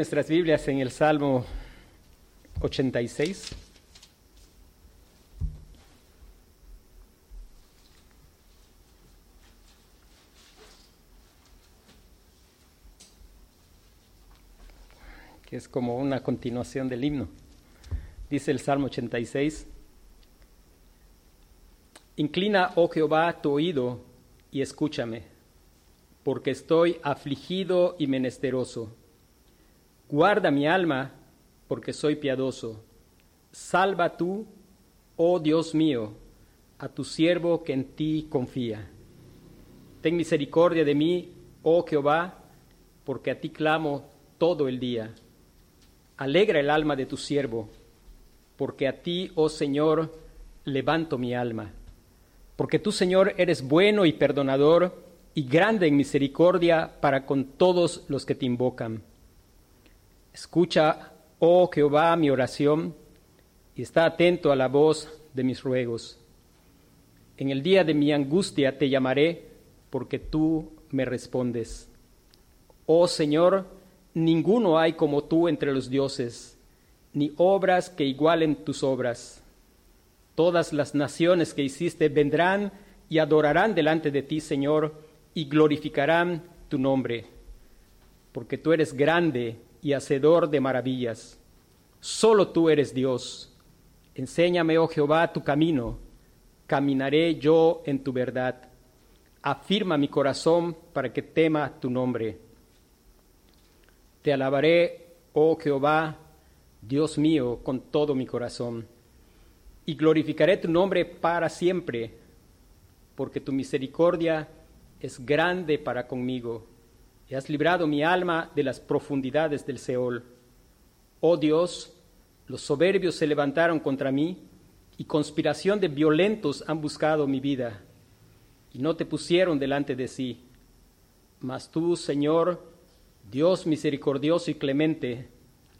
nuestras Biblias en el Salmo 86. que es como una continuación del himno. Dice el Salmo 86, Inclina, oh Jehová, tu oído y escúchame, porque estoy afligido y menesteroso. Guarda mi alma, porque soy piadoso. Salva tú, oh Dios mío, a tu siervo que en ti confía. Ten misericordia de mí, oh Jehová, porque a ti clamo todo el día. Alegra el alma de tu siervo, porque a ti, oh Señor, levanto mi alma. Porque tú, Señor, eres bueno y perdonador y grande en misericordia para con todos los que te invocan. Escucha, oh Jehová, mi oración y está atento a la voz de mis ruegos. En el día de mi angustia te llamaré, porque tú me respondes. Oh Señor, Ninguno hay como tú entre los dioses, ni obras que igualen tus obras. Todas las naciones que hiciste vendrán y adorarán delante de ti, Señor, y glorificarán tu nombre, porque tú eres grande y hacedor de maravillas. Solo tú eres Dios. Enséñame, oh Jehová, tu camino. Caminaré yo en tu verdad. Afirma mi corazón para que tema tu nombre te alabaré, oh Jehová, Dios mío, con todo mi corazón, y glorificaré tu nombre para siempre, porque tu misericordia es grande para conmigo, y has librado mi alma de las profundidades del Seol. Oh Dios, los soberbios se levantaron contra mí, y conspiración de violentos han buscado mi vida, y no te pusieron delante de sí. Mas tú, Señor, Dios misericordioso y clemente,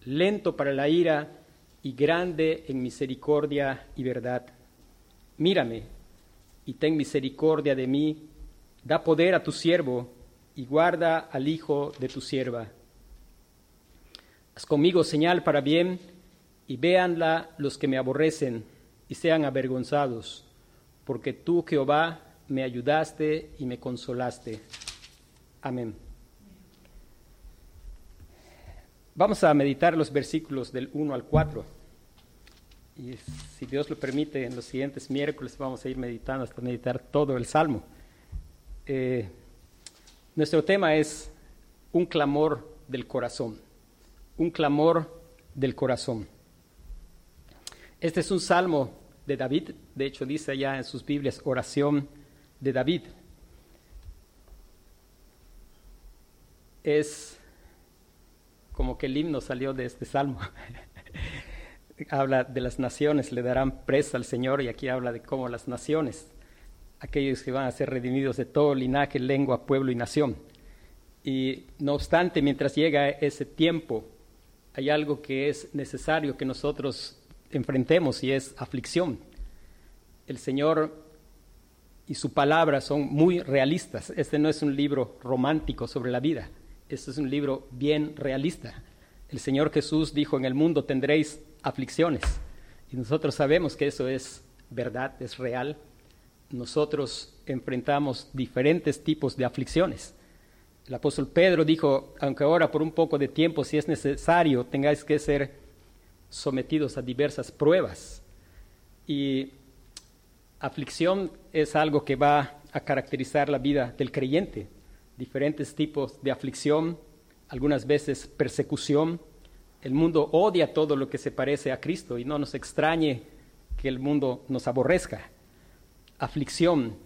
lento para la ira y grande en misericordia y verdad. Mírame y ten misericordia de mí, da poder a tu siervo y guarda al hijo de tu sierva. Haz conmigo señal para bien y véanla los que me aborrecen y sean avergonzados, porque tú, Jehová, me ayudaste y me consolaste. Amén. Vamos a meditar los versículos del 1 al 4. Y si Dios lo permite, en los siguientes miércoles vamos a ir meditando hasta meditar todo el Salmo. Eh, nuestro tema es un clamor del corazón. Un clamor del corazón. Este es un salmo de David, de hecho dice allá en sus Biblias oración de David. Es como que el himno salió de este salmo. habla de las naciones, le darán presa al Señor y aquí habla de cómo las naciones, aquellos que van a ser redimidos de todo linaje, lengua, pueblo y nación. Y no obstante, mientras llega ese tiempo, hay algo que es necesario que nosotros enfrentemos y es aflicción. El Señor y su palabra son muy realistas. Este no es un libro romántico sobre la vida este es un libro bien realista. El Señor Jesús dijo, en el mundo tendréis aflicciones. Y nosotros sabemos que eso es verdad, es real. Nosotros enfrentamos diferentes tipos de aflicciones. El apóstol Pedro dijo, aunque ahora por un poco de tiempo, si es necesario, tengáis que ser sometidos a diversas pruebas. Y aflicción es algo que va a caracterizar la vida del creyente diferentes tipos de aflicción, algunas veces persecución. El mundo odia todo lo que se parece a Cristo y no nos extrañe que el mundo nos aborrezca. Aflicción.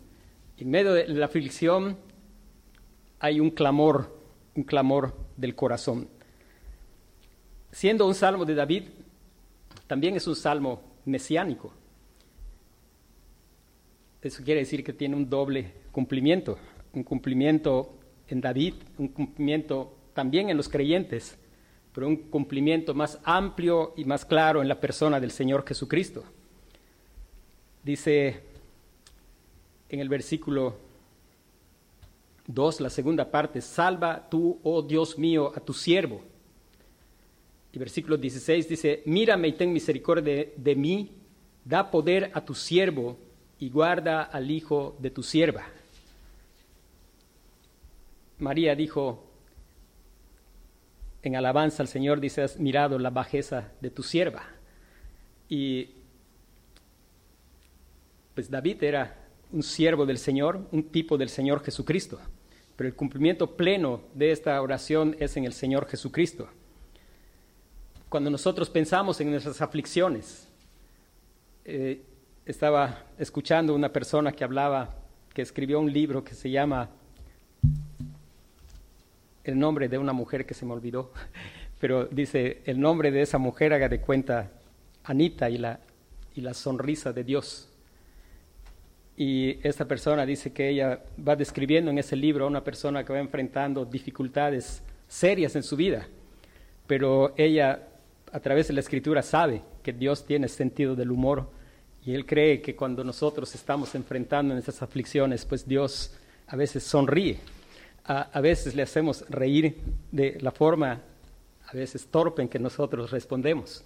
En medio de la aflicción hay un clamor, un clamor del corazón. Siendo un salmo de David, también es un salmo mesiánico. Eso quiere decir que tiene un doble cumplimiento, un cumplimiento en David, un cumplimiento también en los creyentes, pero un cumplimiento más amplio y más claro en la persona del Señor Jesucristo. Dice en el versículo 2, la segunda parte, salva tú, oh Dios mío, a tu siervo. Y versículo 16 dice, mírame y ten misericordia de, de mí, da poder a tu siervo y guarda al hijo de tu sierva. María dijo, en alabanza al Señor, dice, has mirado la bajeza de tu sierva. Y pues David era un siervo del Señor, un tipo del Señor Jesucristo. Pero el cumplimiento pleno de esta oración es en el Señor Jesucristo. Cuando nosotros pensamos en nuestras aflicciones, eh, estaba escuchando una persona que hablaba, que escribió un libro que se llama el nombre de una mujer que se me olvidó, pero dice el nombre de esa mujer, haga de cuenta, Anita y la, y la sonrisa de Dios. Y esta persona dice que ella va describiendo en ese libro a una persona que va enfrentando dificultades serias en su vida, pero ella a través de la escritura sabe que Dios tiene sentido del humor y él cree que cuando nosotros estamos enfrentando en esas aflicciones, pues Dios a veces sonríe, a, a veces le hacemos reír de la forma a veces torpe en que nosotros respondemos.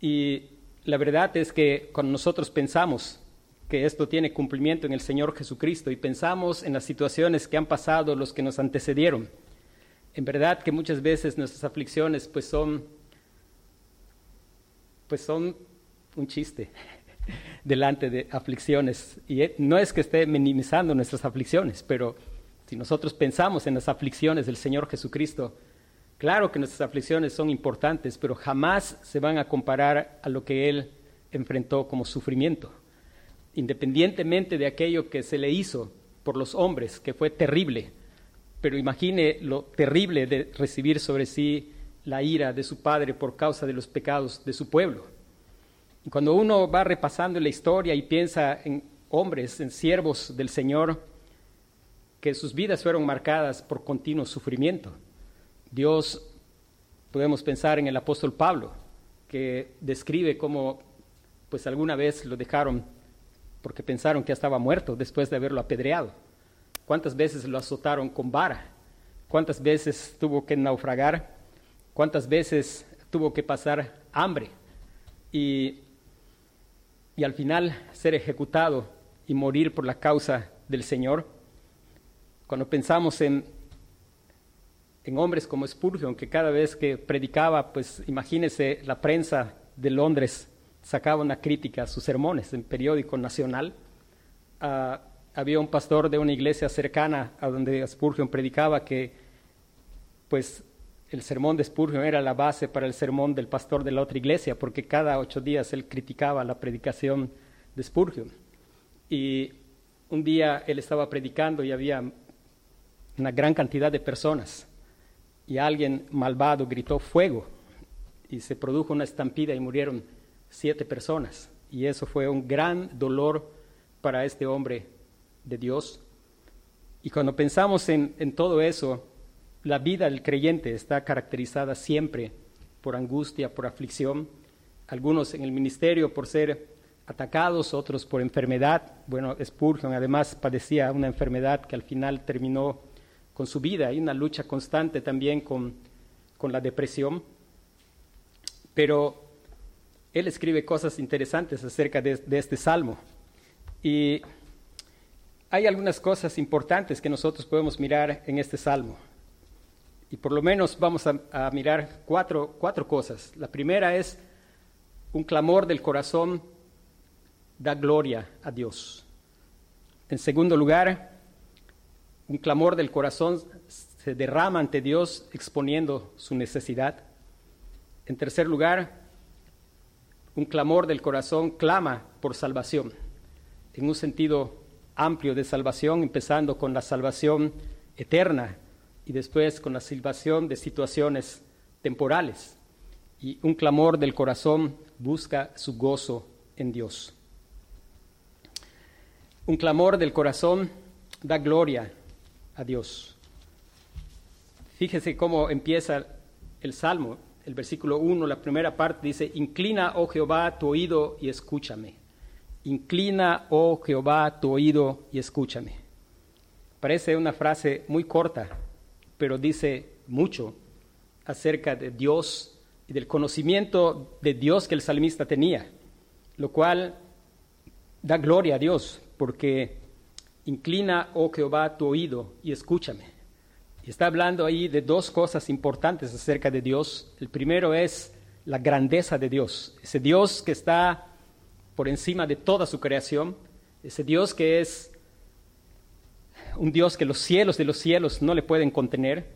Y la verdad es que cuando nosotros pensamos que esto tiene cumplimiento en el Señor Jesucristo y pensamos en las situaciones que han pasado los que nos antecedieron. En verdad que muchas veces nuestras aflicciones pues son pues son un chiste delante de aflicciones y eh, no es que esté minimizando nuestras aflicciones, pero si nosotros pensamos en las aflicciones del Señor Jesucristo, claro que nuestras aflicciones son importantes, pero jamás se van a comparar a lo que él enfrentó como sufrimiento independientemente de aquello que se le hizo por los hombres, que fue terrible, pero imagine lo terrible de recibir sobre sí la ira de su padre por causa de los pecados de su pueblo. Y cuando uno va repasando la historia y piensa en hombres, en siervos del Señor, que sus vidas fueron marcadas por continuo sufrimiento. Dios, podemos pensar en el apóstol Pablo, que describe cómo pues alguna vez lo dejaron porque pensaron que estaba muerto después de haberlo apedreado. ¿Cuántas veces lo azotaron con vara? ¿Cuántas veces tuvo que naufragar? ¿Cuántas veces tuvo que pasar hambre? Y, y al final ser ejecutado y morir por la causa del Señor. Cuando pensamos en, en hombres como Spurgeon, que cada vez que predicaba, pues imagínese la prensa de Londres sacaba una crítica a sus sermones en periódico nacional. Ah, había un pastor de una iglesia cercana a donde Spurgeon predicaba que pues el sermón de Spurgeon era la base para el sermón del pastor de la otra iglesia, porque cada ocho días él criticaba la predicación de Spurgeon. Y un día él estaba predicando y había una gran cantidad de personas y alguien malvado gritó fuego y se produjo una estampida y murieron siete personas. Y eso fue un gran dolor para este hombre de Dios. Y cuando pensamos en, todo eso, la vida del creyente está caracterizada siempre por angustia, por aflicción, algunos en el ministerio por ser atacados, otros por enfermedad. Bueno, Spurgeon además padecía una enfermedad que al final terminó con su vida. Hay una lucha constante también con, con la depresión. Pero él escribe cosas interesantes acerca de, este salmo. Y hay algunas cosas importantes que nosotros podemos mirar en este salmo. Y por lo menos vamos a, mirar cuatro, cuatro cosas. La primera es un clamor del corazón da gloria a Dios. En segundo lugar, un clamor del corazón se derrama ante Dios exponiendo su necesidad. En tercer lugar, un clamor del corazón clama por salvación, en un sentido amplio de salvación, empezando con la salvación eterna y después con la salvación de situaciones temporales. Y un clamor del corazón busca su gozo en Dios. Un clamor del corazón da gloria a Dios. Fíjese cómo empieza el salmo el versículo 1, la primera parte dice, inclina, oh Jehová, tu oído y escúchame. Inclina, oh Jehová, tu oído y escúchame. Parece una frase muy corta, pero dice mucho acerca de Dios y del conocimiento de Dios que el salmista tenía, lo cual da gloria a Dios, porque inclina, oh Jehová, tu oído y escúchame. Está hablando ahí de dos cosas importantes acerca de Dios. El primero es la grandeza de Dios, ese Dios que está por encima de toda su creación, ese Dios que es un Dios que los cielos de los cielos no le pueden contener,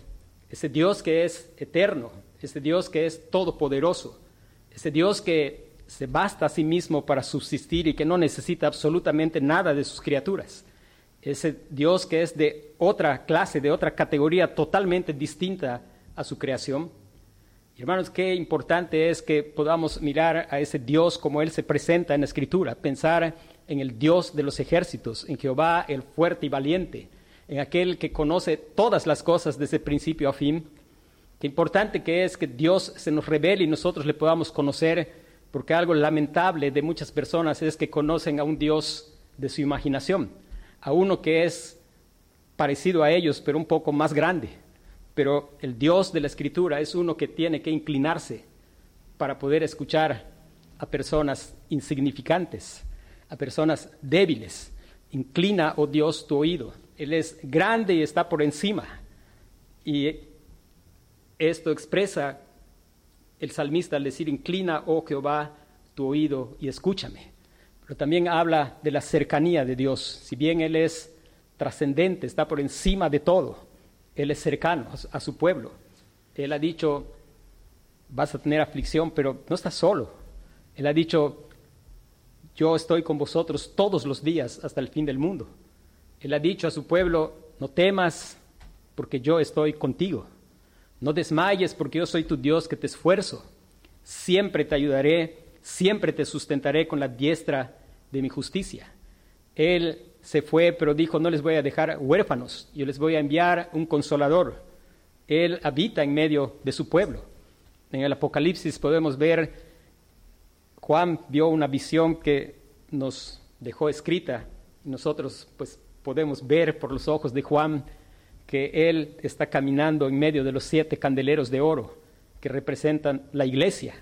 ese Dios que es eterno, ese Dios que es todopoderoso, ese Dios que se basta a sí mismo para subsistir y que no necesita absolutamente nada de sus criaturas, ese Dios que es de otra clase, de otra categoría totalmente distinta a su creación. hermanos, qué importante es que podamos mirar a ese Dios como Él se presenta en la Escritura, pensar en el Dios de los ejércitos, en Jehová el fuerte y valiente, en aquel que conoce todas las cosas desde principio a fin. Qué importante que es que Dios se nos revele y nosotros le podamos conocer, porque algo lamentable de muchas personas es que conocen a un Dios de su imaginación, a uno que es parecido a ellos, pero un poco más grande. Pero el Dios de la Escritura es uno que tiene que inclinarse para poder escuchar a personas insignificantes a personas débiles. Inclina, oh Dios, tu oído. Él es grande y está por encima. Y esto expresa el salmista al decir, inclina, oh Jehová, tu oído y escúchame. Pero también habla de la cercanía de Dios. Si bien Él es trascendente, está por encima de todo, Él es cercano a su pueblo. Él ha dicho, vas a tener aflicción, pero no estás solo. Él ha dicho, yo estoy con vosotros todos los días hasta el fin del mundo. Él ha dicho a su pueblo, no temas porque yo estoy contigo. No desmayes porque yo soy tu Dios que te esfuerzo. Siempre te ayudaré, siempre te sustentaré con la diestra de mi justicia. Él se fue, pero dijo, no les voy a dejar huérfanos, yo les voy a enviar un consolador. Él habita en medio de su pueblo. En el Apocalipsis podemos ver Juan vio una visión que nos dejó escrita. Nosotros pues podemos ver por los ojos de Juan que él está caminando en medio de los siete candeleros de oro que representan la iglesia.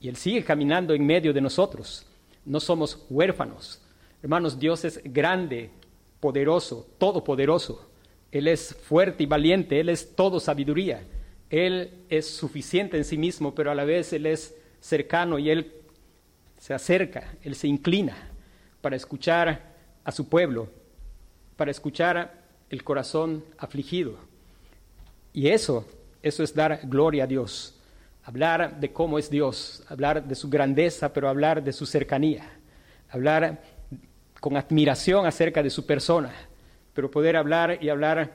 Y él sigue caminando en medio de nosotros. No somos huérfanos. Hermanos, Dios es grande, poderoso, todopoderoso. Él es fuerte y valiente, Él es todo sabiduría. Él es suficiente en sí mismo, pero a la vez Él es cercano y Él se acerca, Él se inclina para escuchar a su pueblo, para escuchar el corazón afligido. Y eso, eso es dar gloria a Dios, hablar de cómo es Dios, hablar de su grandeza, pero hablar de su cercanía, hablar con admiración acerca de su persona, pero poder hablar y hablar,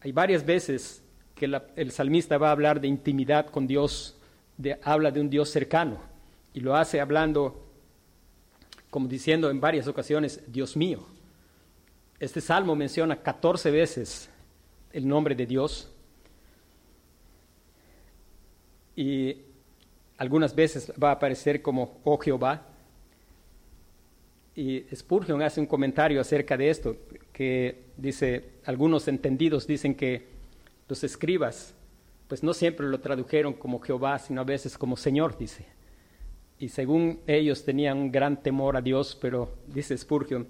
hay varias veces que el salmista va a hablar de intimidad con Dios, de, habla de un Dios cercano y lo hace hablando, como diciendo en varias ocasiones, Dios mío. Este salmo menciona 14 veces el nombre de Dios y algunas veces va a aparecer como oh Jehová. Y Spurgeon hace un comentario acerca de esto, que dice, algunos entendidos dicen que los escribas, pues no siempre lo tradujeron como Jehová, sino a veces como Señor, dice y según ellos tenían un gran temor a Dios, pero dice Spurgeon,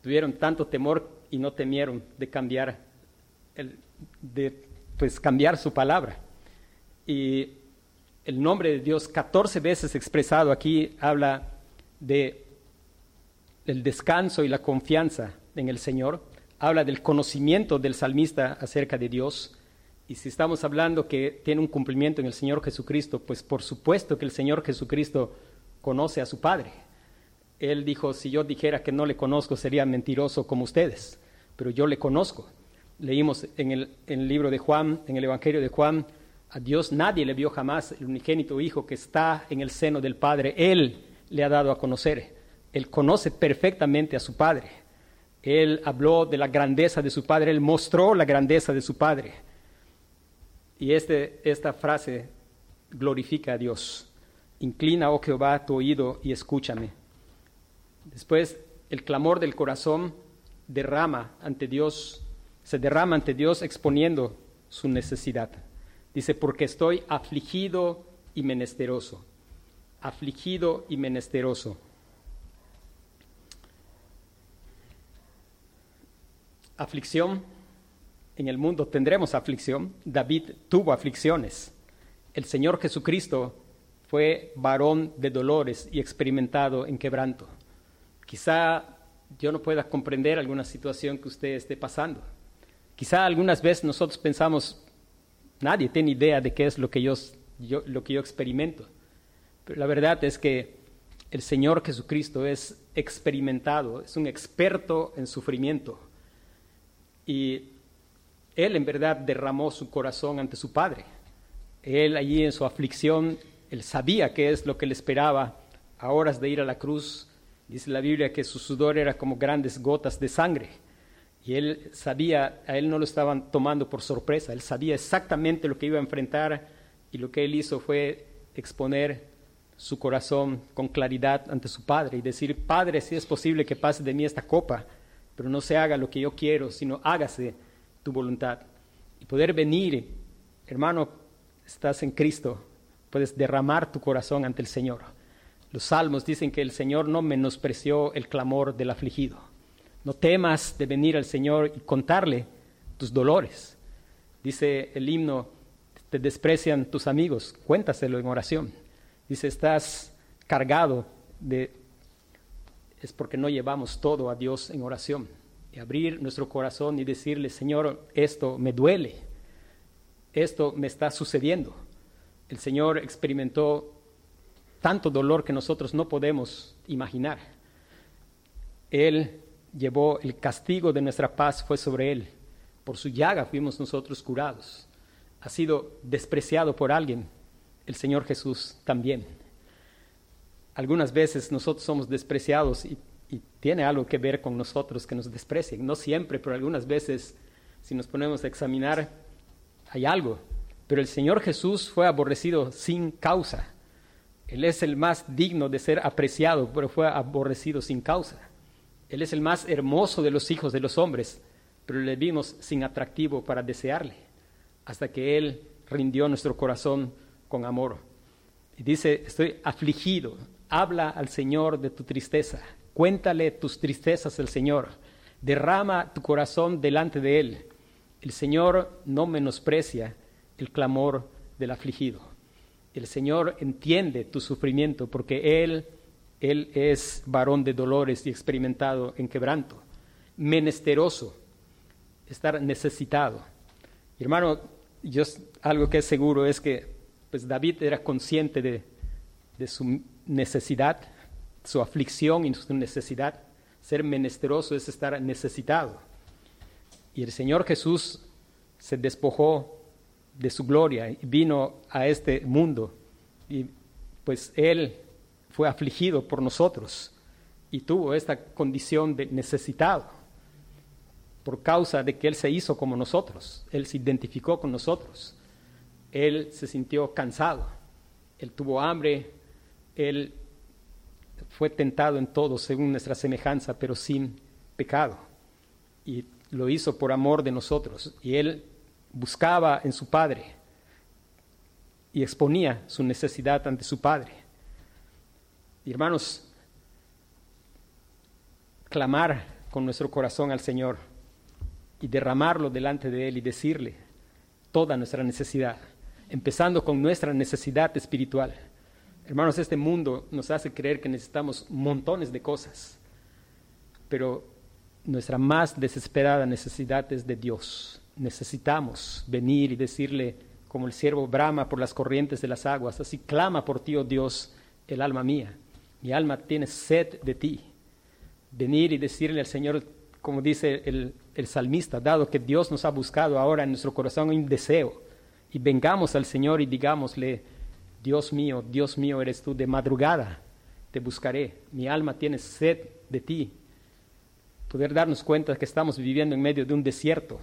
tuvieron tanto temor y no temieron de cambiar, el, de pues cambiar su palabra. Y el nombre de Dios, 14 veces expresado aquí, habla de el descanso y la confianza en el Señor, habla del conocimiento del salmista acerca de Dios, y si estamos hablando que tiene un cumplimiento en el Señor Jesucristo, pues por supuesto que el Señor Jesucristo conoce a su Padre. Él dijo, si yo dijera que no le conozco sería mentiroso como ustedes, pero yo le conozco. Leímos en el, en el libro de Juan, en el Evangelio de Juan, a Dios nadie le vio jamás, el unigénito Hijo que está en el seno del Padre, Él le ha dado a conocer. Él conoce perfectamente a su Padre. Él habló de la grandeza de su Padre, Él mostró la grandeza de su Padre. Y este, esta frase glorifica a Dios. Inclina, oh Jehová, tu oído y escúchame. Después, el clamor del corazón derrama ante Dios, se derrama ante Dios exponiendo su necesidad. Dice, porque estoy afligido y menesteroso. Afligido y menesteroso. Aflicción. En el mundo tendremos aflicción. David tuvo aflicciones. El Señor Jesucristo fue varón de dolores y experimentado en quebranto. Quizá yo no pueda comprender alguna situación que usted esté pasando. Quizá algunas veces nosotros pensamos, nadie tiene idea de qué es lo que yo, lo que yo experimento. Pero la verdad es que el Señor Jesucristo es experimentado, es un experto en sufrimiento. Y Él en verdad derramó su corazón ante su Padre. Él allí en su aflicción, Él sabía qué es lo que le esperaba a horas de ir a la cruz. Dice la Biblia que su sudor era como grandes gotas de sangre. Y él sabía, a él no lo estaban tomando por sorpresa, él sabía exactamente lo que iba a enfrentar y lo que él hizo fue exponer su corazón con claridad ante su padre y decir, Padre, si es posible que pase de mí esta copa, pero no se haga lo que yo quiero, sino hágase tu voluntad. Y poder venir, hermano, estás en Cristo, puedes derramar tu corazón ante el Señor. Los salmos dicen que el Señor no menospreció el clamor del afligido. No temas de venir al Señor y contarle tus dolores. Dice el himno, te desprecian tus amigos, cuéntaselo en oración. Dice, estás cargado de... Es porque no llevamos todo a Dios en oración. Y abrir nuestro corazón y decirle, Señor, esto me duele, esto me está sucediendo. El Señor experimentó tanto dolor que nosotros no podemos imaginar. Él llevó el castigo de nuestra paz fue sobre él. Por su llaga fuimos nosotros curados. Ha sido despreciado por alguien, el Señor Jesús también. Algunas veces nosotros somos despreciados y, tiene algo que ver con nosotros que nos desprecien. No siempre, pero algunas veces, si nos ponemos a examinar, hay algo. Pero el Señor Jesús fue aborrecido sin causa. Él es el más digno de ser apreciado, pero fue aborrecido sin causa. Él es el más hermoso de los hijos de los hombres, pero le vimos sin atractivo para desearle, hasta que Él rindió nuestro corazón con amor. Y dice, estoy afligido, habla al Señor de tu tristeza, cuéntale tus tristezas al Señor, derrama tu corazón delante de Él. El Señor no menosprecia el clamor del afligido. El Señor entiende tu sufrimiento porque Él él es varón de dolores y experimentado en quebranto, menesteroso, estar necesitado. hermano, yo, algo que es seguro es que pues David era consciente de, de su necesidad, su aflicción y su necesidad. Ser menesteroso es estar necesitado. Y el Señor Jesús se despojó de su gloria y vino a este mundo. Y pues Él fue afligido por nosotros y tuvo esta condición de necesitado por causa de que Él se hizo como nosotros, Él se identificó con nosotros, Él se sintió cansado, Él tuvo hambre, Él fue tentado en todo según nuestra semejanza, pero sin pecado. Y lo hizo por amor de nosotros. Y Él buscaba en su Padre y exponía su necesidad ante su Padre. Y hermanos, clamar con nuestro corazón al Señor y derramarlo delante de Él y decirle toda nuestra necesidad, empezando con nuestra necesidad espiritual. Hermanos, este mundo nos hace creer que necesitamos montones de cosas, pero nuestra más desesperada necesidad es de Dios. Necesitamos venir y decirle, como el siervo brama por las corrientes de las aguas, así clama por ti, oh Dios, el alma mía. Mi alma tiene sed de ti. Venir y decirle al Señor, como dice el, salmista, dado que Dios nos ha buscado ahora en nuestro corazón un deseo, y vengamos al Señor y digámosle, Dios mío, Dios mío eres tú, de madrugada te buscaré, mi alma tiene sed de ti. Poder darnos cuenta que estamos viviendo en medio de un desierto,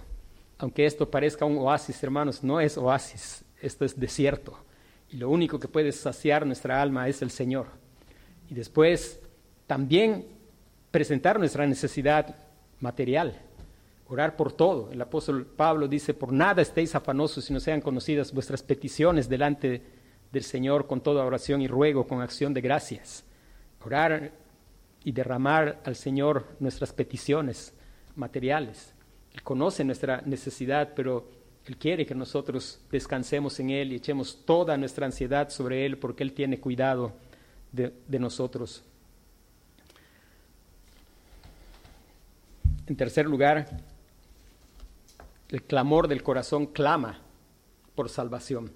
aunque esto parezca un oasis, hermanos, no es oasis, esto es desierto. Y lo único que puede saciar nuestra alma es el Señor y después también presentar nuestra necesidad material. Orar por todo. El apóstol Pablo dice, por nada estéis afanosos si no sean conocidas vuestras peticiones delante del Señor con toda oración y ruego, con acción de gracias. Orar y derramar al Señor nuestras peticiones materiales. Él conoce nuestra necesidad, pero Él quiere que nosotros descansemos en Él y echemos toda nuestra ansiedad sobre Él porque Él tiene cuidado de, nosotros. En tercer lugar, el clamor del corazón clama por salvación.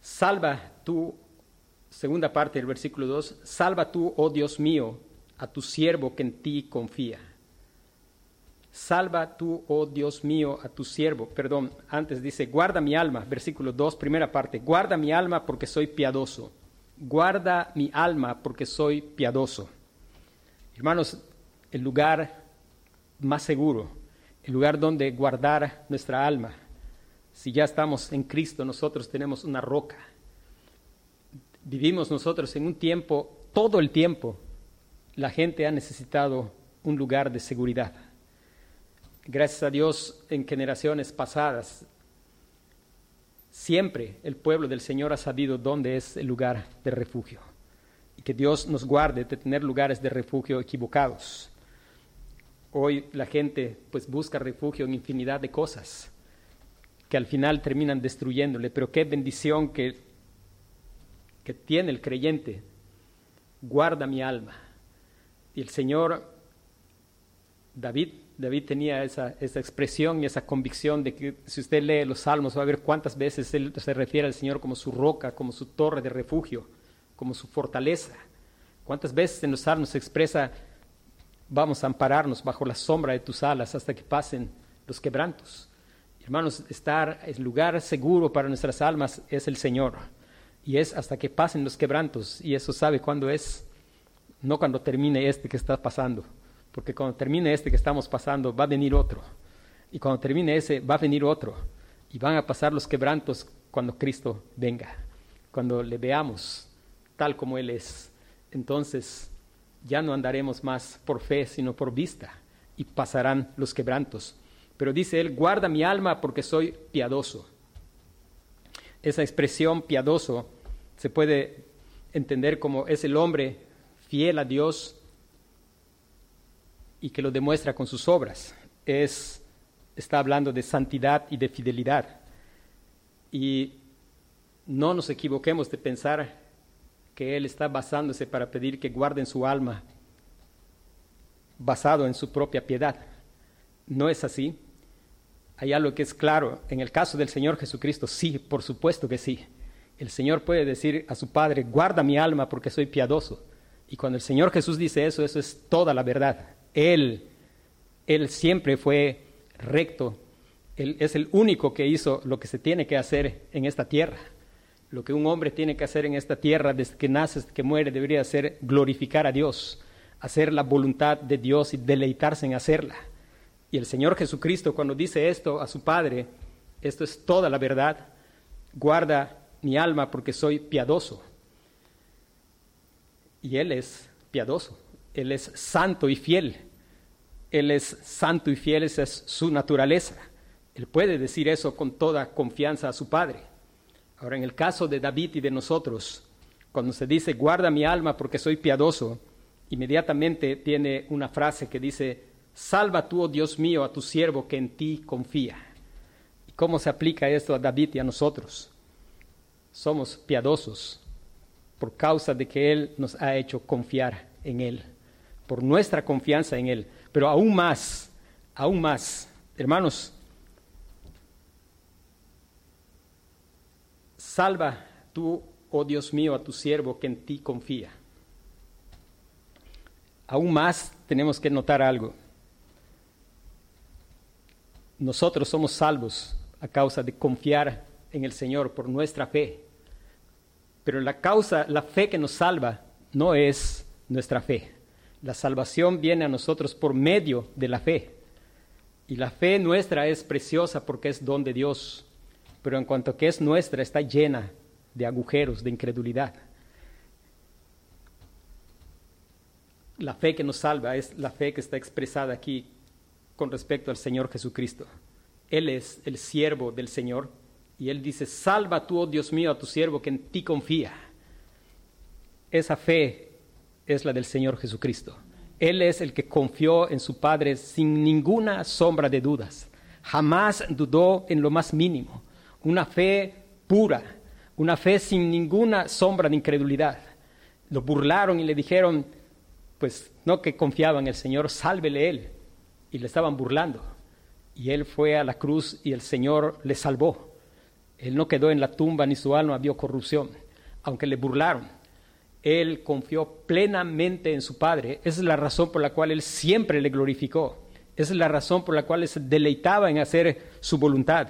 Salva tú, segunda parte del versículo 2, salva tú, oh Dios mío, a tu siervo que en ti confía. Salva tú, oh Dios mío, a tu siervo. Perdón, antes dice, guarda mi alma, versículo 2, primera parte, guarda mi alma porque soy piadoso. Guarda mi alma porque soy piadoso. Hermanos, el lugar más seguro, el lugar donde guardar nuestra alma. Si ya estamos en Cristo, nosotros tenemos una roca. Vivimos nosotros en un tiempo, todo el tiempo, la gente ha necesitado un lugar de seguridad. Gracias a Dios, en generaciones pasadas, siempre el pueblo del Señor ha sabido dónde es el lugar de refugio. Y que Dios nos guarde de tener lugares de refugio equivocados. Hoy la gente pues busca refugio en infinidad de cosas que al final terminan destruyéndole, pero qué bendición que, que tiene el creyente. Guarda mi alma. Y el Señor, David, David tenía esa, esa expresión y esa convicción de que si usted lee los salmos va a ver cuántas veces él se refiere al Señor como su roca, como su torre de refugio, como su fortaleza. Cuántas veces en los salmos se expresa vamos a ampararnos bajo la sombra de tus alas hasta que pasen los quebrantos. Hermanos, estar en lugar seguro para nuestras almas es el Señor. Y es hasta que pasen los quebrantos. Y eso sabe cuándo es. No cuando termine este que está pasando. Porque cuando termine este que estamos pasando, va a venir otro. Y cuando termine ese, va a venir otro. Y van a pasar los quebrantos cuando Cristo venga. Cuando le veamos tal como Él es. Entonces, ya no andaremos más por fe, sino por vista, y pasarán los quebrantos. Pero dice él, guarda mi alma porque soy piadoso. Esa expresión piadoso se puede entender como es el hombre fiel a Dios y que lo demuestra con sus obras. Es, está hablando de santidad y de fidelidad. Y no nos equivoquemos de pensar que Él está basándose para pedir que guarden su alma basado en su propia piedad. No es así. Hay algo que es claro. En el caso del Señor Jesucristo, sí, por supuesto que sí. El Señor puede decir a su Padre, guarda mi alma porque soy piadoso. Y cuando el Señor Jesús dice eso, eso es toda la verdad. Él, Él siempre fue recto. Él es el único que hizo lo que se tiene que hacer en esta tierra. Lo que un hombre tiene que hacer en esta tierra desde que nace hasta que muere debería ser glorificar a Dios, hacer la voluntad de Dios y deleitarse en hacerla. Y el Señor Jesucristo cuando dice esto a su Padre, esto es toda la verdad, guarda mi alma porque soy piadoso. Y Él es piadoso, Él es santo y fiel. Él es santo y fiel, esa es su naturaleza. Él puede decir eso con toda confianza a su Padre. Ahora, en el caso de David y de nosotros, cuando se dice, guarda mi alma porque soy piadoso, inmediatamente tiene una frase que dice, salva tú, oh Dios mío, a tu siervo que en ti confía. ¿Y cómo se aplica esto a David y a nosotros? Somos piadosos por causa de que Él nos ha hecho confiar en Él, por nuestra confianza en Él. Pero aún más, aún más, hermanos, Salva tú, oh Dios mío, a tu siervo que en ti confía. Aún más tenemos que notar algo. Nosotros somos salvos a causa de confiar en el Señor por nuestra fe. Pero la causa, la fe que nos salva, no es nuestra fe. La salvación viene a nosotros por medio de la fe. Y la fe nuestra es preciosa porque es don de Dios pero en cuanto que es nuestra está llena de agujeros, de incredulidad. La fe que nos salva es la fe que está expresada aquí con respecto al Señor Jesucristo. Él es el siervo del Señor y Él dice, salva tú, oh Dios mío, a tu siervo que en ti confía. Esa fe es la del Señor Jesucristo. Él es el que confió en su Padre sin ninguna sombra de dudas. Jamás dudó en lo más mínimo. Una fe pura, una fe sin ninguna sombra de incredulidad. Lo burlaron y le dijeron, pues no que confiaba en el Señor, sálvele Él. Y le estaban burlando. Y Él fue a la cruz y el Señor le salvó. Él no quedó en la tumba ni su alma vio corrupción, aunque le burlaron. Él confió plenamente en su Padre. Esa es la razón por la cual Él siempre le glorificó. Esa es la razón por la cual se deleitaba en hacer su voluntad.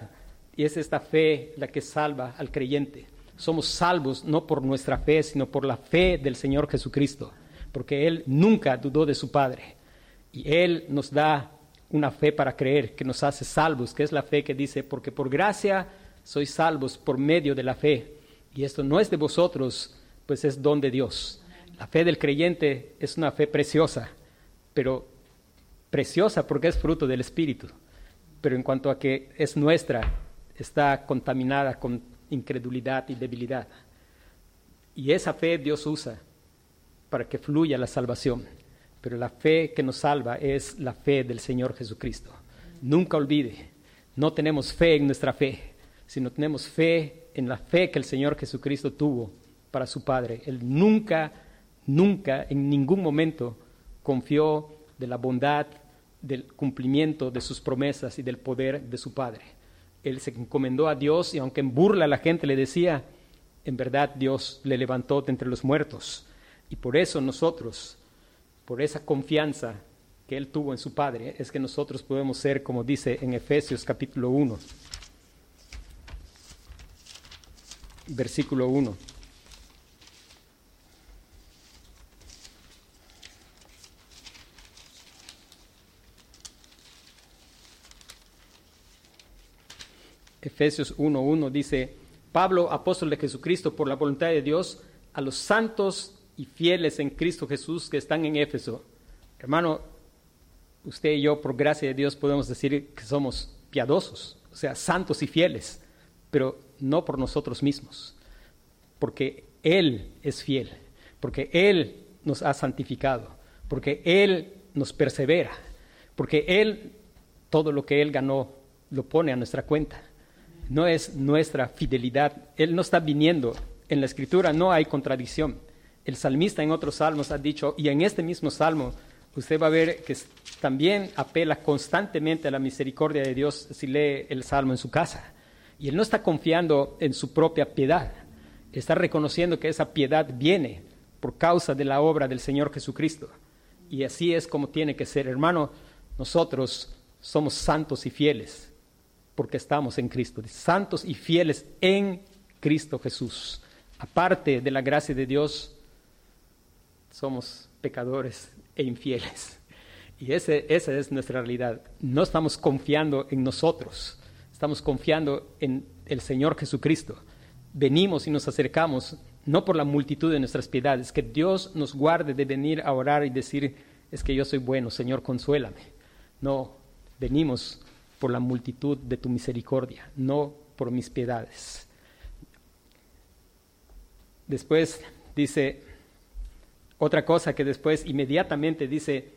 Y es esta fe la que salva al creyente. Somos salvos no por nuestra fe, sino por la fe del Señor Jesucristo, porque Él nunca dudó de su Padre. Y Él nos da una fe para creer, que nos hace salvos, que es la fe que dice, porque por gracia sois salvos por medio de la fe. Y esto no es de vosotros, pues es don de Dios. La fe del creyente es una fe preciosa, pero preciosa porque es fruto del Espíritu. Pero en cuanto a que es nuestra, está contaminada con incredulidad y debilidad. Y esa fe Dios usa para que fluya la salvación. Pero la fe que nos salva es la fe del Señor Jesucristo. Nunca olvide, no tenemos fe en nuestra fe, sino tenemos fe en la fe que el Señor Jesucristo tuvo para su Padre. Él nunca, nunca, en ningún momento confió de la bondad, del cumplimiento de sus promesas y del poder de su Padre. Él se encomendó a Dios y aunque en burla la gente le decía, en verdad Dios le levantó de entre los muertos. Y por eso nosotros, por esa confianza que Él tuvo en su Padre, es que nosotros podemos ser, como dice en Efesios capítulo 1, versículo 1. Efesios 1.1 dice, Pablo, apóstol de Jesucristo, por la voluntad de Dios, a los santos y fieles en Cristo Jesús que están en Éfeso. Hermano, usted y yo, por gracia de Dios, podemos decir que somos piadosos, o sea, santos y fieles, pero no por nosotros mismos, porque Él es fiel, porque Él nos ha santificado, porque Él nos persevera, porque Él, todo lo que Él ganó, lo pone a nuestra cuenta no es nuestra fidelidad. Él no está viniendo. En la escritura no hay contradicción. El salmista en otros salmos ha dicho, y en este mismo salmo usted va a ver que también apela constantemente a la misericordia de Dios si lee el salmo en su casa. Y él no está confiando en su propia piedad. Está reconociendo que esa piedad viene por causa de la obra del Señor Jesucristo. Y así es como tiene que ser. Hermano, nosotros somos santos y fieles porque estamos en Cristo, santos y fieles en Cristo Jesús. Aparte de la gracia de Dios, somos pecadores e infieles. Y ese, esa es nuestra realidad. No estamos confiando en nosotros, estamos confiando en el Señor Jesucristo. Venimos y nos acercamos no por la multitud de nuestras piedades, que Dios nos guarde de venir a orar y decir, es que yo soy bueno, Señor, consuélame. No, venimos por la multitud de tu misericordia, no por mis piedades. Después dice otra cosa que después inmediatamente dice,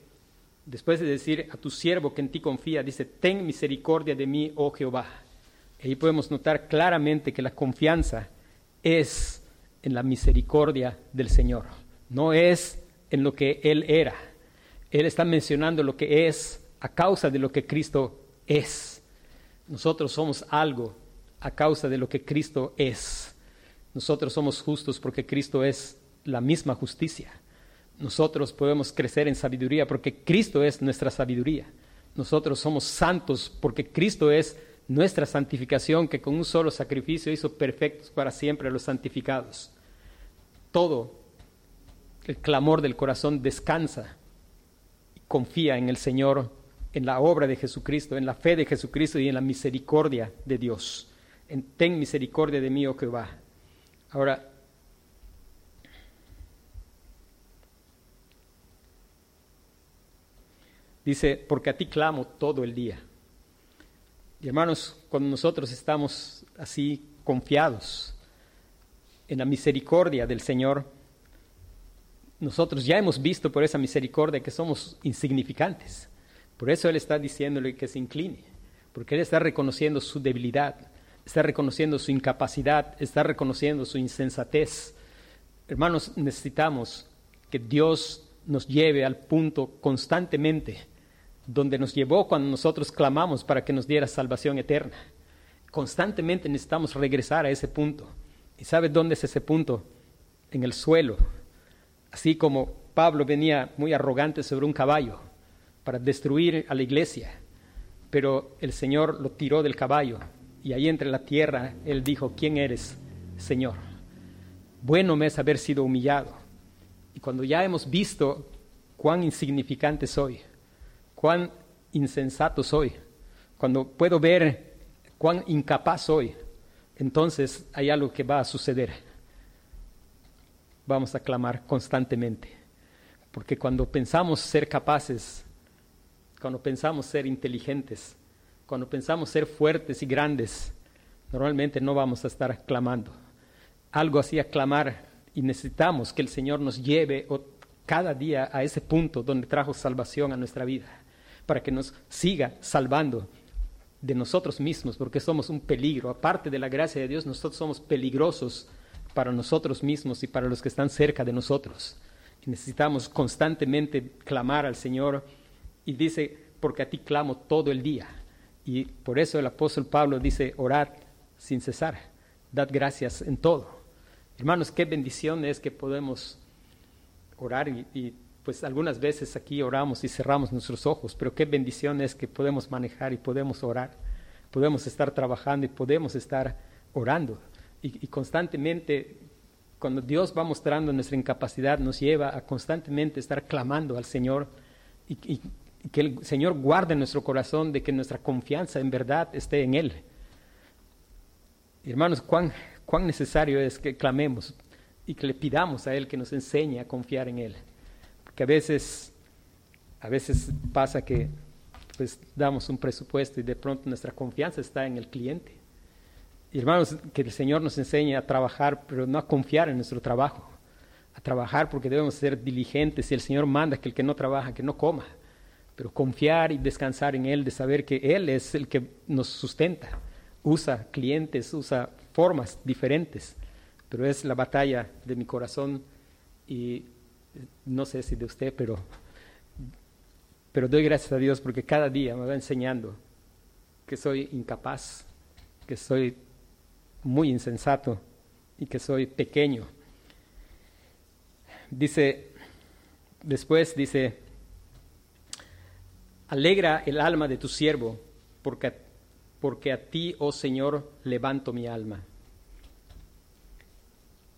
después de decir a tu siervo que en ti confía, dice, ten misericordia de mí, oh Jehová. Ahí podemos notar claramente que la confianza es en la misericordia del Señor, no es en lo que Él era. Él está mencionando lo que es a causa de lo que Cristo es. Nosotros somos algo a causa de lo que Cristo es. Nosotros somos justos porque Cristo es la misma justicia. Nosotros podemos crecer en sabiduría porque Cristo es nuestra sabiduría. Nosotros somos santos porque Cristo es nuestra santificación que con un solo sacrificio hizo perfectos para siempre a los santificados. Todo el clamor del corazón descansa y confía en el Señor en la obra de Jesucristo, en la fe de Jesucristo y en la misericordia de Dios. En, ten misericordia de mí, oh Jehová. Ahora, Dice, porque a ti clamo todo el día. Y hermanos, cuando nosotros estamos así confiados en la misericordia del Señor, nosotros ya hemos visto por esa misericordia que somos insignificantes. Por eso Él está diciéndole que se incline, porque Él está reconociendo su debilidad, está reconociendo su incapacidad, está reconociendo su insensatez. Hermanos, necesitamos que Dios nos lleve al punto constantemente donde nos llevó cuando nosotros clamamos para que nos diera salvación eterna. Constantemente necesitamos regresar a ese punto. ¿Y sabe dónde es ese punto? En el suelo. Así como Pablo venía muy arrogante sobre un caballo para destruir a la iglesia, pero el Señor lo tiró del caballo y ahí entre la tierra él dijo, ¿quién eres, Señor? Bueno me es haber sido humillado. Y cuando ya hemos visto cuán insignificante soy, cuán insensato soy, cuando puedo ver cuán incapaz soy, entonces hay algo que va a suceder. Vamos a clamar constantemente. Porque cuando pensamos ser capaces, cuando pensamos ser inteligentes, cuando pensamos ser fuertes y grandes, normalmente no vamos a estar clamando. Algo así clamar y necesitamos que el Señor nos lleve cada día a ese punto donde trajo salvación a nuestra vida para que nos siga salvando de nosotros mismos, porque somos un peligro. Aparte de la gracia de Dios, nosotros somos peligrosos para nosotros mismos y para los que están cerca de nosotros. necesitamos constantemente clamar al Señor y dice, porque a ti clamo todo el día. Y por eso el apóstol Pablo dice, orad sin cesar, dad gracias en todo. Hermanos, qué bendición es que podemos orar y pues algunas veces aquí oramos y cerramos nuestros ojos, pero qué bendición es que podemos manejar y podemos orar, podemos estar trabajando y podemos estar orando. Y, constantemente, cuando Dios va mostrando nuestra incapacidad, nos lleva a constantemente estar clamando al Señor y, que el Señor guarde nuestro corazón de que nuestra confianza en verdad esté en Él. Hermanos, cuán, necesario es que clamemos y que le pidamos a Él que nos enseñe a confiar en Él que a veces, a veces pasa que pues damos un presupuesto y de pronto nuestra confianza está en el cliente. Hermanos, que el Señor nos enseñe a trabajar, pero no a confiar en nuestro trabajo, a trabajar porque debemos ser diligentes y el Señor manda que el que no trabaja, que no coma, pero confiar y descansar en Él, de saber que Él es el que nos sustenta, usa clientes, usa formas diferentes, pero es la batalla de mi corazón y no sé si de usted, pero, pero doy gracias a Dios porque cada día me va enseñando que soy incapaz, que soy muy insensato y que soy pequeño. Dice, después dice, alegra el alma de tu siervo, porque, porque a ti, oh Señor, levanto mi alma.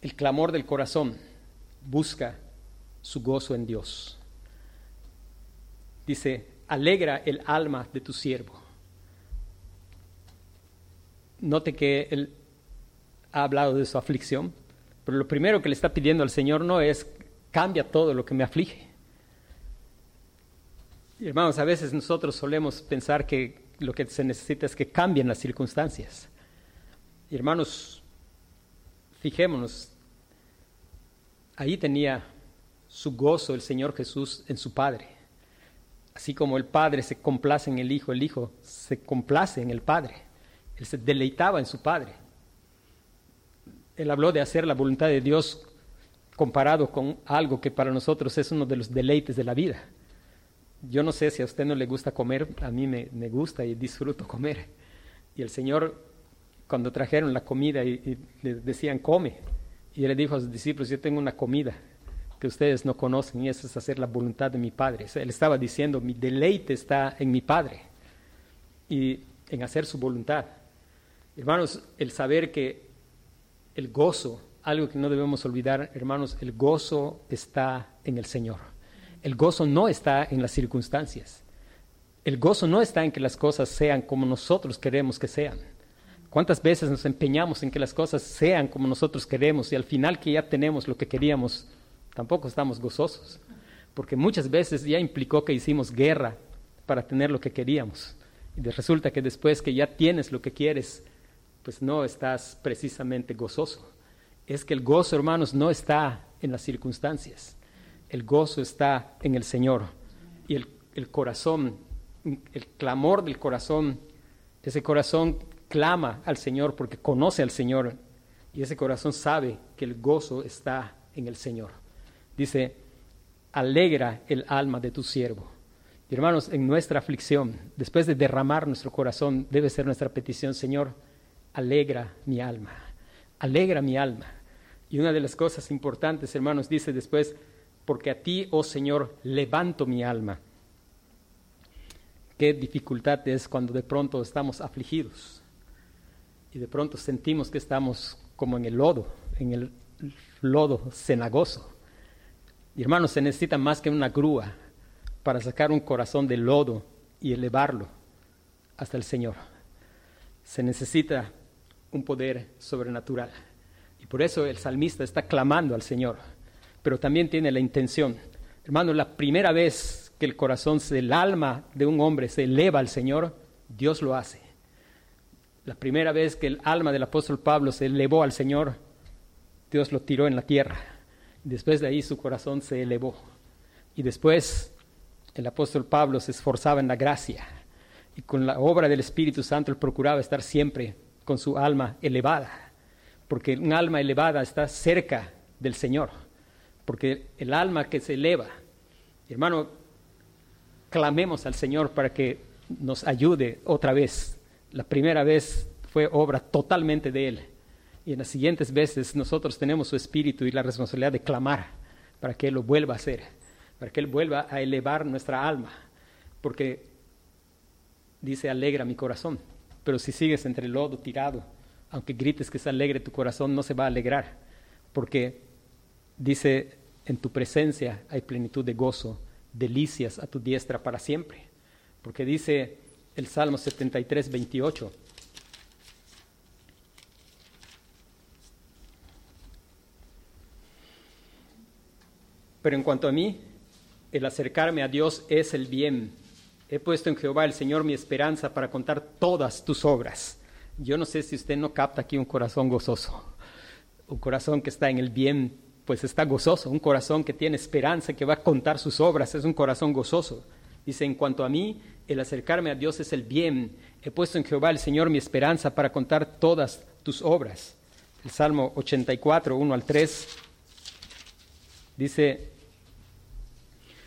El clamor del corazón busca su gozo en Dios. Dice, alegra el alma de tu siervo. Note que él ha hablado de su aflicción, pero lo primero que le está pidiendo al Señor no es cambia todo lo que me aflige. Hermanos, a veces nosotros solemos pensar que lo que se necesita es que cambien las circunstancias. hermanos, fijémonos, ahí tenía su gozo el Señor Jesús en su Padre. Así como el Padre se complace en el Hijo, el Hijo se complace en el Padre. Él se deleitaba en su Padre. Él habló de hacer la voluntad de Dios comparado con algo que para nosotros es uno de los deleites de la vida. Yo no sé si a usted no le gusta comer, a mí me, gusta y disfruto comer. Y el Señor, cuando trajeron la comida y, le decían, come, y le dijo a sus discípulos, yo tengo una comida que ustedes no conocen y eso es hacer la voluntad de mi Padre. Él estaba diciendo, mi deleite está en mi Padre y en hacer su voluntad. Hermanos, el saber que el gozo, algo que no debemos olvidar, hermanos, el gozo está en el Señor. El gozo no está en las circunstancias. El gozo no está en que las cosas sean como nosotros queremos que sean. ¿Cuántas veces nos empeñamos en que las cosas sean como nosotros queremos y al final que ya tenemos lo que queríamos, tampoco estamos gozosos, porque muchas veces ya implicó que hicimos guerra para tener lo que queríamos. Y resulta que después que ya tienes lo que quieres, pues no estás precisamente gozoso. Es que el gozo, hermanos, no está en las circunstancias. El gozo está en el Señor. Y el, el corazón, el clamor del corazón, ese corazón clama al Señor porque conoce al Señor. Y ese corazón sabe que el gozo está en el Señor. Dice, alegra el alma de tu siervo. Hermanos, en nuestra aflicción, después de derramar nuestro corazón, debe ser nuestra petición, Señor, alegra mi alma, alegra mi alma. Y una de las cosas importantes, hermanos, dice después, porque a ti, oh Señor, levanto mi alma. Qué dificultad es cuando de pronto estamos afligidos y de pronto sentimos que estamos como en el lodo, en el lodo cenagoso. Y hermanos, se necesita más que una grúa para sacar un corazón de lodo y elevarlo hasta el Señor. Se necesita un poder sobrenatural. Y por eso el salmista está clamando al Señor, pero también tiene la intención. Hermano, la primera vez que el corazón, el alma de un hombre se eleva al Señor, Dios lo hace. La primera vez que el alma del apóstol Pablo se elevó al Señor, Dios lo tiró en la tierra. Después de ahí su corazón se elevó. Y después el apóstol Pablo se esforzaba en la gracia. Y con la obra del Espíritu Santo procuraba estar siempre con su alma elevada. Porque un alma elevada está cerca del Señor. Porque el alma que se eleva, hermano, clamemos al Señor para que nos ayude otra vez. La primera vez fue obra totalmente de Él. Y en las siguientes veces nosotros tenemos su espíritu y la responsabilidad de clamar para que Él lo vuelva a hacer, para que Él vuelva a elevar nuestra alma, porque dice, alegra mi corazón, pero si sigues entre el lodo tirado, aunque grites que se alegre tu corazón, no se va a alegrar, porque dice, en tu presencia hay plenitud de gozo, delicias a tu diestra para siempre, porque dice el Salmo 73, 28, Pero en cuanto a mí, el acercarme a Dios es el bien. He puesto en Jehová el Señor mi esperanza para contar todas tus obras. Yo no sé si usted no capta aquí un corazón gozoso, un corazón que está en el bien, pues está gozoso, un corazón que tiene esperanza, que va a contar sus obras, es un corazón gozoso. Dice, en cuanto a mí, el acercarme a Dios es el bien. He puesto en Jehová el Señor mi esperanza para contar todas tus obras. El Salmo 84, 1 al 3 Dice,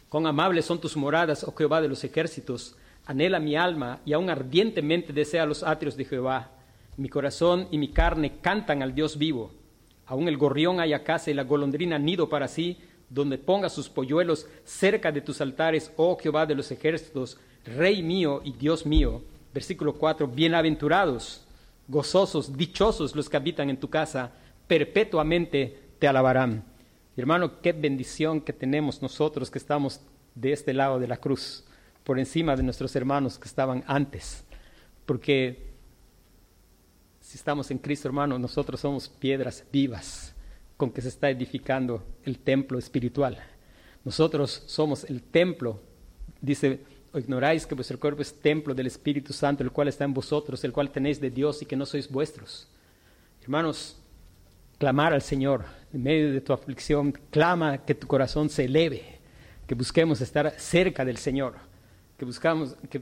cuán amables son tus moradas, oh Jehová de los ejércitos. Anhela mi alma y aún ardientemente desea los atrios de Jehová. Mi corazón y mi carne cantan al Dios vivo. Aún el gorrión haya casa y la golondrina nido para sí, donde ponga sus polluelos cerca de tus altares, oh Jehová de los ejércitos, Rey mío y Dios mío. Versículo 4, bienaventurados, gozosos, dichosos los que habitan en tu casa, perpetuamente te alabarán. Hermano, qué bendición que tenemos nosotros que estamos de este lado de la cruz, por encima de nuestros hermanos que estaban antes. Porque si estamos en Cristo, hermano, nosotros somos piedras vivas con que se está edificando el templo espiritual. Nosotros somos el templo, dice, ¿o ignoráis que vuestro cuerpo es templo del Espíritu Santo, el cual está en vosotros, el cual tenéis de Dios y que no sois vuestros. Hermanos, clamar al Señor en medio de tu aflicción, clama que tu corazón se eleve, que busquemos estar cerca del Señor, que buscamos que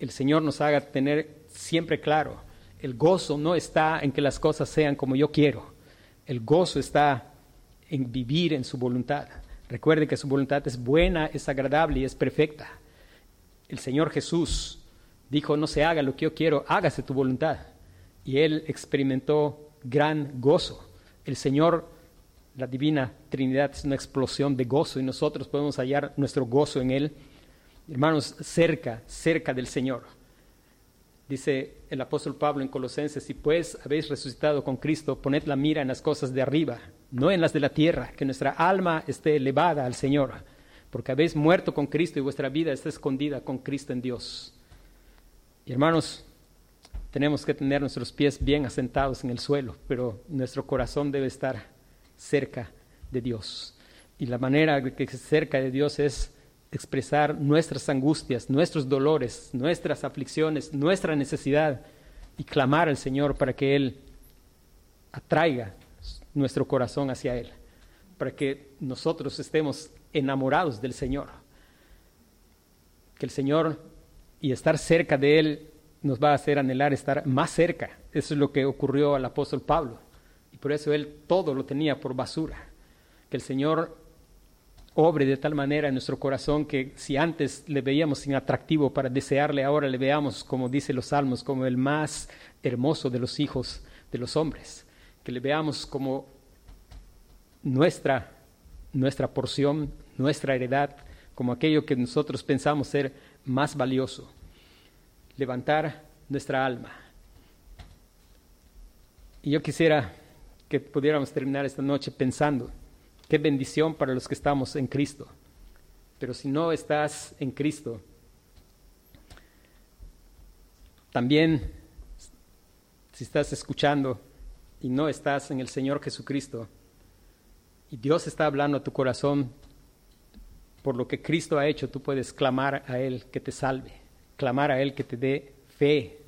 el Señor nos haga tener siempre claro, el gozo no está en que las cosas sean como yo quiero, el gozo está en vivir en su voluntad. Recuerde que su voluntad es buena, es agradable y es perfecta. El Señor Jesús dijo, no se haga lo que yo quiero, hágase tu voluntad. Y él experimentó gran gozo. El Señor la divina Trinidad es una explosión de gozo y nosotros podemos hallar nuestro gozo en Él. Hermanos, cerca, cerca del Señor. Dice el apóstol Pablo en Colosenses, si pues habéis resucitado con Cristo, poned la mira en las cosas de arriba, no en las de la tierra, que nuestra alma esté elevada al Señor, porque habéis muerto con Cristo y vuestra vida está escondida con Cristo en Dios. Y hermanos, tenemos que tener nuestros pies bien asentados en el suelo, pero nuestro corazón debe estar cerca de Dios. Y la manera que cerca de Dios es expresar nuestras angustias, nuestros dolores, nuestras aflicciones, nuestra necesidad y clamar al Señor para que Él atraiga nuestro corazón hacia Él, para que nosotros estemos enamorados del Señor. Que el Señor y estar cerca de Él nos va a hacer anhelar estar más cerca. Eso es lo que ocurrió al apóstol Pablo. Y por eso él todo lo tenía por basura. Que el Señor obre de tal manera en nuestro corazón que si antes le veíamos inatractivo para desearle, ahora le veamos, como dice los salmos, como el más hermoso de los hijos de los hombres. Que le veamos como nuestra, nuestra porción, nuestra heredad, como aquello que nosotros pensamos ser más valioso. Levantar nuestra alma. Y yo quisiera que pudiéramos terminar esta noche pensando Qué bendición para los que estamos en Cristo. Pero si no estás en Cristo, también si estás escuchando y no estás en el Señor Jesucristo, y Dios está hablando a tu corazón por lo que Cristo ha hecho, tú puedes clamar a Él que te salve, clamar a Él que te dé fe,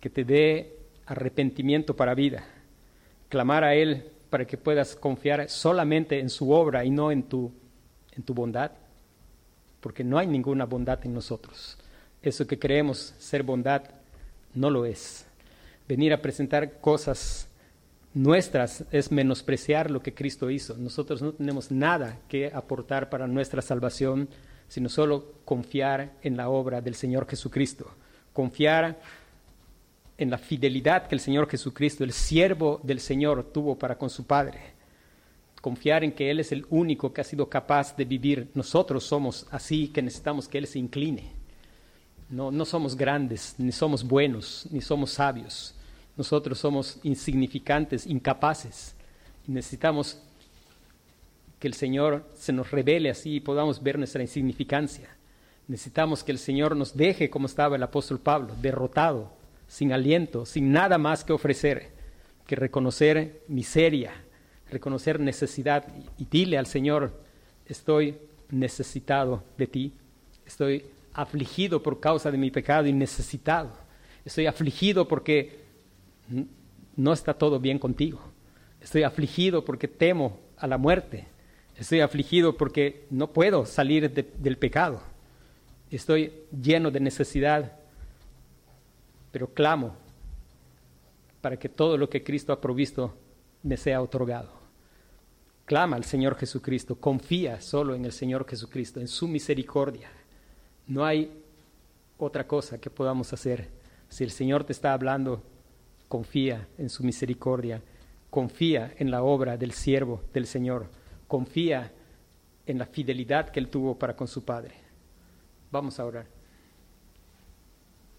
que te dé arrepentimiento para vida, clamar a Él para que puedas confiar solamente en su obra y no en tu, en tu bondad, porque no hay ninguna bondad en nosotros. Eso que creemos ser bondad no lo es. Venir a presentar cosas nuestras es menospreciar lo que Cristo hizo. Nosotros no tenemos nada que aportar para nuestra salvación, sino solo confiar en la obra del Señor Jesucristo. Confiar en la fidelidad que el Señor Jesucristo, el siervo del Señor, tuvo para con su Padre. Confiar en que Él es el único que ha sido capaz de vivir. Nosotros somos así que necesitamos que Él se incline. No, no somos grandes, ni somos buenos, ni somos sabios. Nosotros somos insignificantes, incapaces. Necesitamos que el Señor se nos revele así y podamos ver nuestra insignificancia. Necesitamos que el Señor nos deje como estaba el apóstol Pablo, derrotado, sin aliento, sin nada más que ofrecer que reconocer miseria, reconocer necesidad y dile al Señor, estoy necesitado de ti, estoy afligido por causa de mi pecado y necesitado, estoy afligido porque no está todo bien contigo, estoy afligido porque temo a la muerte, estoy afligido porque no puedo salir del pecado, estoy lleno de necesidad pero clamo para que todo lo que Cristo ha provisto me sea otorgado. Clama al Señor Jesucristo, confía solo en el Señor Jesucristo, en su misericordia. No hay otra cosa que podamos hacer. Si el Señor te está hablando, confía en su misericordia, confía en la obra del siervo del Señor, confía en la fidelidad que él tuvo para con su Padre. Vamos a orar.